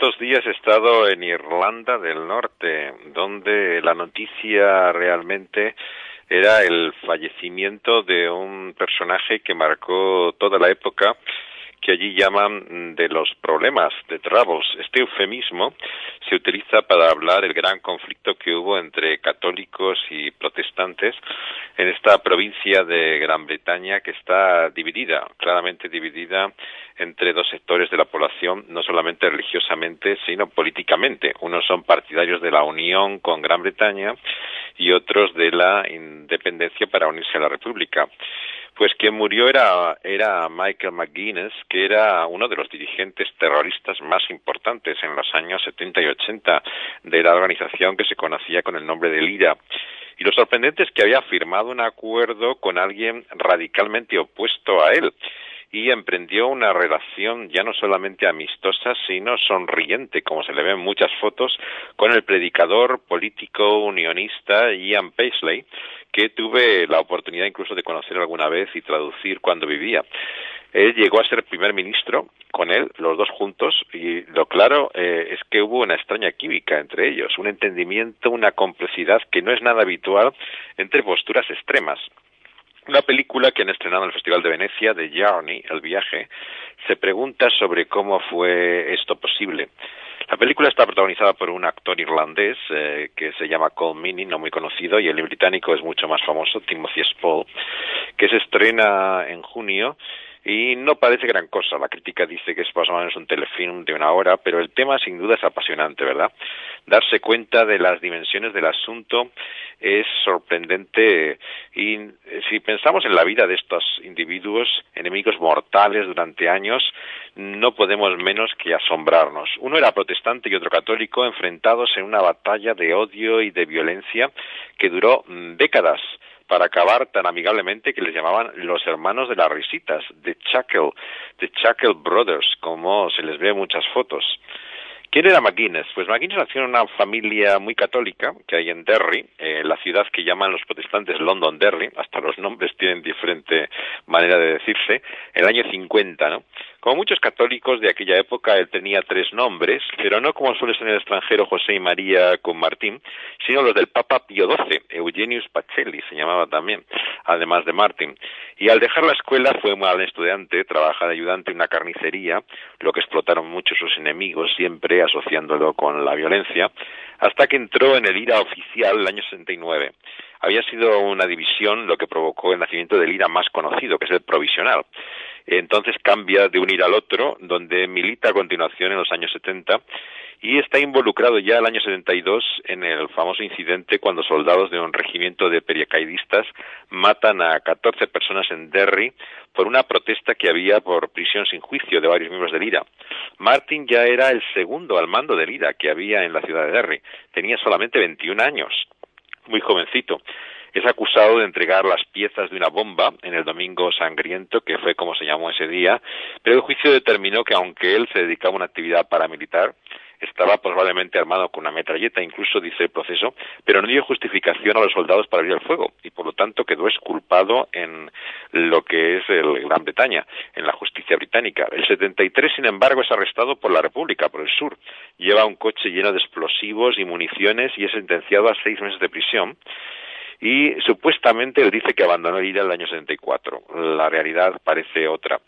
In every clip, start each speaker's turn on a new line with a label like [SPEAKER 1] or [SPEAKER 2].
[SPEAKER 1] estos días he estado en Irlanda del Norte, donde la noticia realmente era el fallecimiento de un personaje que marcó toda la época que allí llaman de los problemas, de troubles. Este eufemismo se utiliza para hablar del gran conflicto que hubo entre católicos y protestantes en esta provincia de Gran Bretaña que está dividida, claramente dividida entre dos sectores de la población, no solamente religiosamente, sino políticamente. Unos son partidarios de la unión con Gran Bretaña y otros de la independencia para unirse a la República. Pues quien murió era, era Michael McGuinness, que era uno de los dirigentes terroristas más importantes en los años 70 y 80 de la organización que se conocía con el nombre de Lira. Y lo sorprendente es que había firmado un acuerdo con alguien radicalmente opuesto a él y emprendió una relación ya no solamente amistosa, sino sonriente, como se le ve en muchas fotos, con el predicador político unionista Ian Paisley, que tuve la oportunidad incluso de conocer alguna vez y traducir cuando vivía. Él llegó a ser primer ministro con él, los dos juntos, y lo claro eh, es que hubo una extraña química entre ellos, un entendimiento, una complicidad que no es nada habitual entre posturas extremas. Una película que han estrenado en el Festival de Venecia, The Journey, El viaje, se pregunta sobre cómo fue esto posible. La película está protagonizada por un actor irlandés eh, que se llama Cole Meany, no muy conocido, y el británico es mucho más famoso, Timothy Spall, que se estrena en junio y no parece gran cosa. La crítica dice que es más o menos un telefilm de una hora, pero el tema sin duda es apasionante, ¿verdad? Darse cuenta de las dimensiones del asunto es sorprendente y si pensamos en la vida de estos individuos, enemigos mortales durante años, no podemos menos que asombrarnos. Uno era protestante y otro católico enfrentados en una batalla de odio y de violencia que duró mm, décadas para acabar tan amigablemente que les llamaban los hermanos de las risitas, The Chuckle, The Chuckle Brothers, como se les ve en muchas fotos. ¿Quién era McGuinness? Pues McGuinness nació en una familia muy católica que hay en Derry, eh, la ciudad que llaman los protestantes London Derry, hasta los nombres tienen diferente manera de decirse, el año 50, ¿no? Como muchos católicos de aquella época, él tenía tres nombres, pero no como suele ser en el extranjero José y María con Martín, sino los del Papa Pío XII, Eugenius Pacelli se llamaba también, además de Martín. Y al dejar la escuela fue mal estudiante, trabaja de ayudante en una carnicería, lo que explotaron mucho sus enemigos siempre asociándolo con la violencia, hasta que entró en el IRA oficial el año 69. Había sido una división lo que provocó el nacimiento del IRA más conocido, que es el provisional. Entonces cambia de un IRA al otro, donde milita a continuación en los años 70 y está involucrado ya el año 72 en el famoso incidente cuando soldados de un regimiento de periacaidistas matan a 14 personas en Derry por una protesta que había por prisión sin juicio de varios miembros del IRA. Martin ya era el segundo al mando del IRA que había en la ciudad de Derry. Tenía solamente 21 años, muy jovencito es acusado de entregar las piezas de una bomba en el Domingo Sangriento, que fue como se llamó ese día, pero el juicio determinó que aunque él se dedicaba a una actividad paramilitar, estaba probablemente armado con una metralleta, incluso dice el proceso, pero no dio justificación a los soldados para abrir el fuego y por lo tanto quedó exculpado en lo que es el Gran Bretaña, en la justicia británica. El 73, sin embargo, es arrestado por la República, por el sur. Lleva un coche lleno de explosivos y municiones y es sentenciado a seis meses de prisión y supuestamente él dice que abandonó el IRA en el año 74. La realidad parece otra.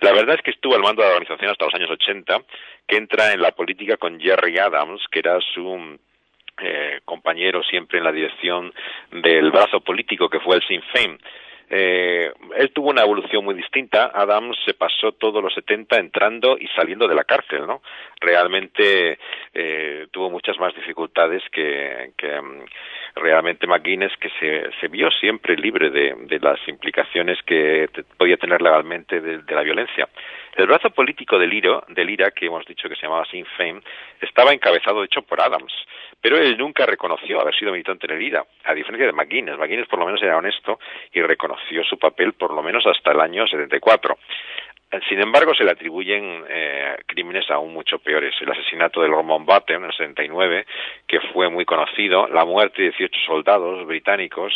[SPEAKER 1] La verdad es que estuvo al mando de la organización hasta los años 80, que entra en la política con Jerry Adams, que era su eh, compañero siempre en la dirección del brazo político que fue el Sinn Féin. Eh, él tuvo una evolución muy distinta. Adams se pasó todos los 70 entrando y saliendo de la cárcel, ¿no? Realmente eh, tuvo muchas más dificultades que, mm, realmente McGuinness, que se, se vio siempre libre de, las implicaciones que podía tener legalmente de, de, la violencia. El brazo político del, IRA, del IRA, que hemos dicho que se llamaba Sinn Féin, estaba encabezado, de hecho, por Adams pero él nunca reconoció haber sido militante en el IRA, a diferencia de McGuinness. McGuinness por lo menos era honesto y reconoció su papel por lo menos hasta el año 74. Sin embargo, se le atribuyen eh, crímenes aún mucho peores. El asesinato del Roman Button en el 69, que fue muy conocido, la muerte de 18 soldados británicos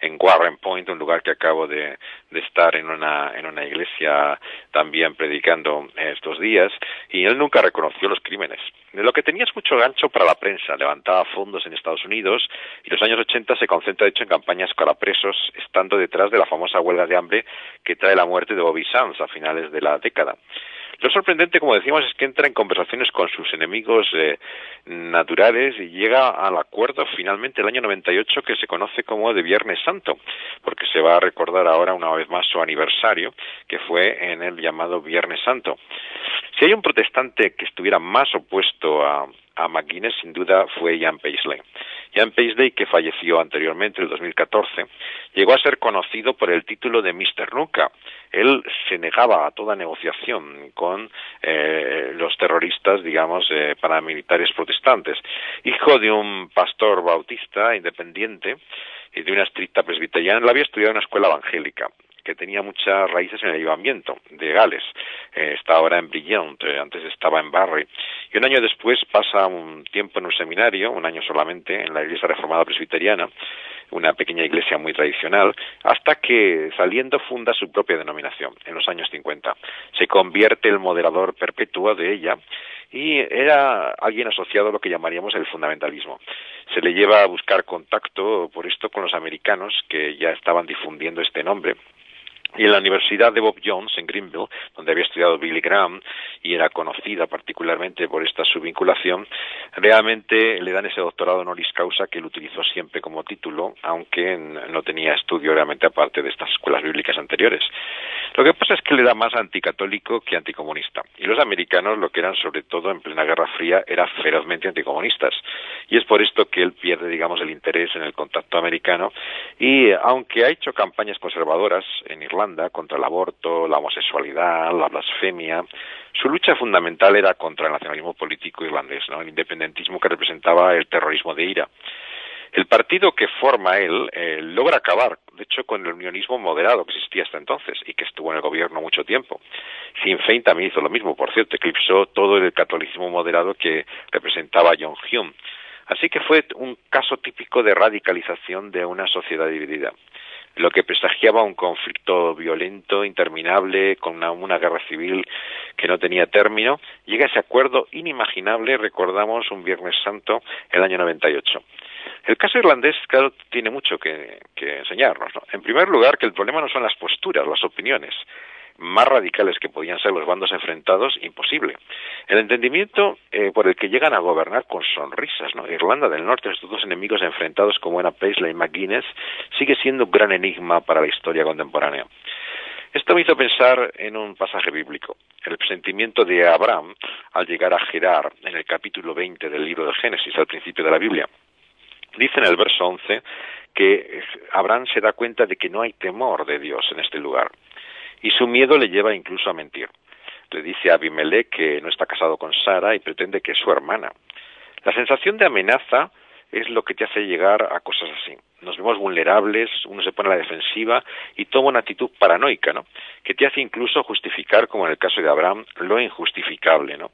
[SPEAKER 1] en Warren Point, un lugar que acabo de, de estar en una, en una iglesia también predicando estos días, y él nunca reconoció los crímenes. Lo que tenía es mucho gancho para la prensa, levantaba fondos en Estados Unidos y los años 80 se concentra de hecho en campañas para presos, estando detrás de la famosa huelga de hambre que trae la muerte de Bobby Sands a finales de la década. Lo sorprendente, como decimos, es que entra en conversaciones con sus enemigos eh, naturales y llega al acuerdo finalmente el año 98 que se conoce como de Viernes Santo, porque se va a recordar ahora una vez más su aniversario, que fue en el llamado Viernes Santo. Si hay un protestante que estuviera más opuesto a, a McGuinness, sin duda, fue Ian Paisley. Ian Paisley, que falleció anteriormente, en el 2014, llegó a ser conocido por el título de Mr. Nuka. Él se negaba a toda negociación con eh, los terroristas, digamos, eh, paramilitares protestantes. Hijo de un pastor bautista independiente y de una estricta presbiteriana, él había estudiado en una escuela evangélica que tenía muchas raíces en el ayudamiento de Gales. Eh, está ahora en Brillant, eh, antes estaba en Barry. Y un año después pasa un tiempo en un seminario, un año solamente, en la Iglesia Reformada Presbiteriana, una pequeña iglesia muy tradicional, hasta que saliendo funda su propia denominación en los años 50. Se convierte el moderador perpetuo de ella y era alguien asociado a lo que llamaríamos el fundamentalismo. Se le lleva a buscar contacto por esto con los americanos que ya estaban difundiendo este nombre y en la Universidad de Bob Jones, en Greenville, donde había estudiado Billy Graham y era conocida particularmente por esta subvinculación, realmente le dan ese doctorado honoris causa que él utilizó siempre como título, aunque no tenía estudio realmente aparte de estas escuelas bíblicas anteriores. Lo que pasa es que le da más anticatólico que anticomunista. Y los americanos, lo que eran sobre todo en plena Guerra Fría, eran ferozmente anticomunistas. Y es por esto que él pierde, digamos, el interés en el contacto americano. Y aunque ha hecho campañas conservadoras en Irlanda contra el aborto, la homosexualidad, la blasfemia, su lucha fundamental era contra el nacionalismo político irlandés, ¿no? el independentismo que representaba el terrorismo de ira. El partido que forma él eh, logra acabar, de hecho, con el unionismo moderado que existía hasta entonces y que estuvo en el gobierno mucho tiempo. Sinn Féin también hizo lo mismo, por cierto, eclipsó todo el catolicismo moderado que representaba John Hume. Así que fue un caso típico de radicalización de una sociedad dividida lo que presagiaba un conflicto violento, interminable, con una, guerra civil que no tenía término, llega ese acuerdo inimaginable, recordamos, un Viernes Santo, el año 98. El caso irlandés, claro, tiene mucho que, enseñarnos. En primer lugar, que el problema no son las posturas, las opiniones más radicales que podían ser los bandos enfrentados, imposible. El entendimiento eh, por el que llegan a gobernar con sonrisas, ¿no? Irlanda del Norte, estos dos enemigos enfrentados como eran Paisley y McGuinness, sigue siendo un gran enigma para la historia contemporánea. Esto me hizo pensar en un pasaje bíblico, el presentimiento de Abraham al llegar a Gerar en el capítulo 20 del libro de Génesis, al principio de la Biblia. Dice en el verso 11 que Abraham se da cuenta de que no hay temor de Dios en este lugar y su miedo le lleva incluso a mentir. Le dice a Abimelech que no está casado con Sara y pretende que es su hermana. La sensación de amenaza es lo que te hace llegar a cosas así. Nos vemos vulnerables, uno se pone a la defensiva y toma una actitud paranoica, ¿no? Que te hace incluso justificar, como en el caso de Abraham, lo injustificable, ¿no?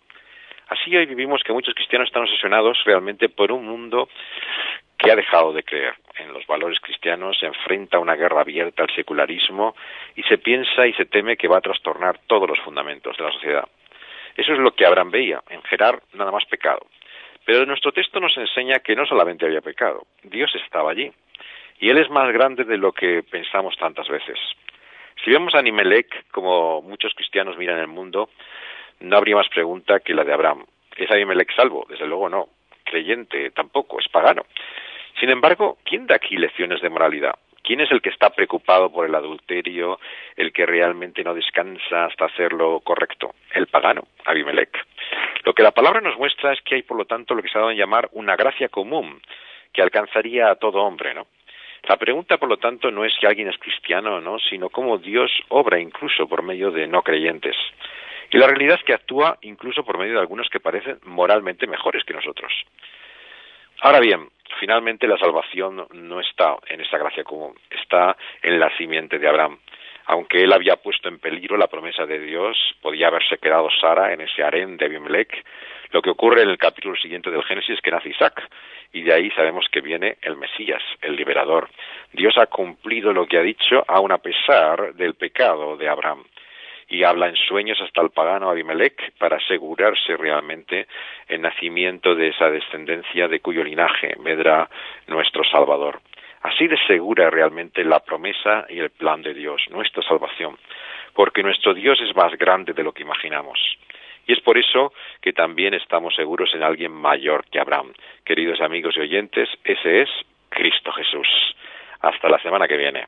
[SPEAKER 1] Así hoy vivimos que muchos cristianos están obsesionados realmente por un mundo que ha dejado de creer en los valores cristianos, se enfrenta a una guerra abierta al secularismo y se piensa y se teme que va a trastornar todos los fundamentos de la sociedad. Eso es lo que Abraham veía, en Gerar nada más pecado. Pero nuestro texto nos enseña que no solamente había pecado, Dios estaba allí. Y Él es más grande de lo que pensamos tantas veces. Si vemos a Nimelec como muchos cristianos miran el mundo, no habría más pregunta que la de Abraham. ¿Es Abimelech salvo? Desde luego no. Creyente tampoco, es pagano. Sin embargo, ¿quién da aquí lecciones de moralidad? ¿Quién es el que está preocupado por el adulterio, el que realmente no descansa hasta hacer lo correcto? El pagano, Abimelech. Lo que la palabra nos muestra es que hay, por lo tanto, lo que se ha dado en llamar una gracia común que alcanzaría a todo hombre, ¿no? La pregunta, por lo tanto, no es si alguien es cristiano o no, sino cómo Dios obra incluso por medio de no creyentes. Y la realidad es que actúa incluso por medio de algunos que parecen moralmente mejores que nosotros. Ahora bien, finalmente la salvación no está en esa gracia común, está en la simiente de Abraham. aunque él había puesto en peligro la promesa de Dios, podía haberse quedado Sara en ese harén de Abimelech. Lo que ocurre en el capítulo siguiente del Génesis es que nace Isaac, y de ahí sabemos que viene el Mesías, el liberador. Dios ha cumplido lo que ha dicho, aun a pesar del pecado de Abraham y habla en sueños hasta el pagano Abimelech para asegurarse realmente el nacimiento de esa descendencia de cuyo linaje vendrá nuestro Salvador. Así de segura realmente la promesa y el plan de Dios, nuestra salvación, porque nuestro Dios es más grande de lo que imaginamos. Y es por eso que también estamos seguros en alguien mayor que Abraham. Queridos amigos y oyentes, ese es Cristo Jesús. Hasta la semana que viene.